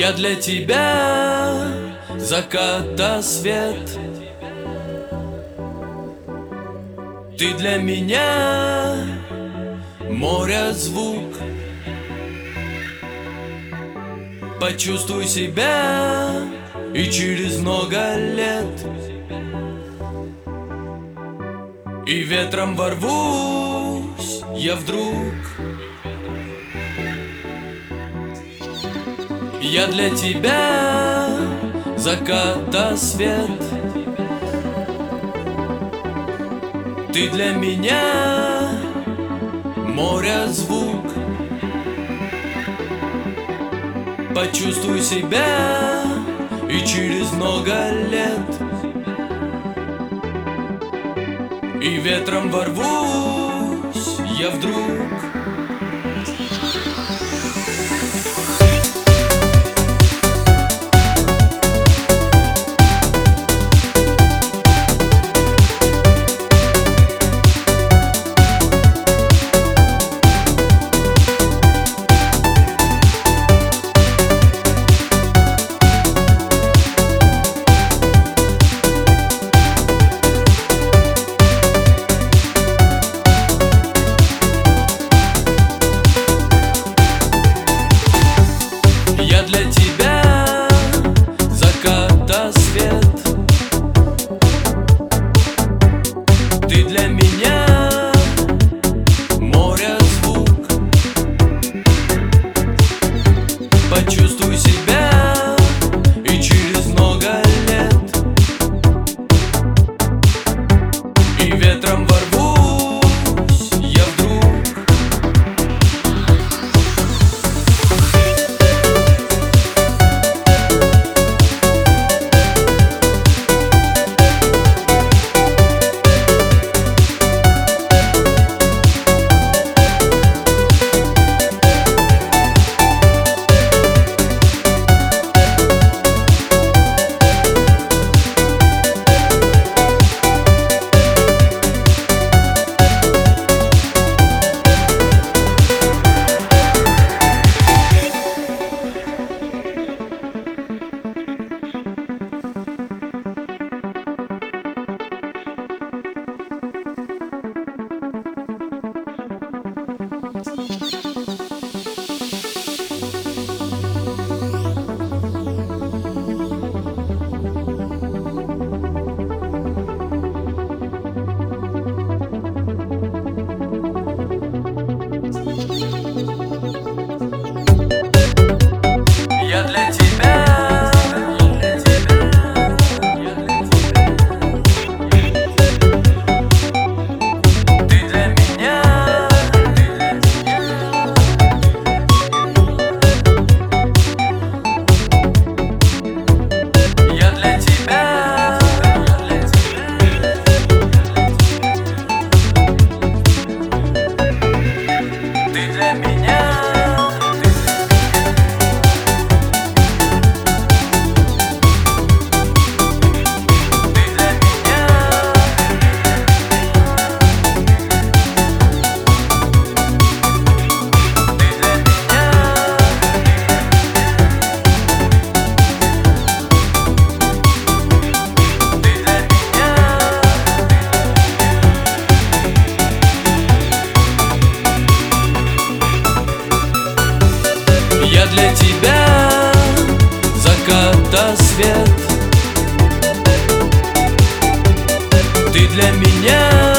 Я для тебя заката свет. Ты для меня море звук. Почувствуй себя и через много лет. И ветром ворвусь я вдруг Я для тебя заката свет Ты для меня море звук Почувствуй себя и через много лет. И ветром ворвусь я вдруг Ты для меня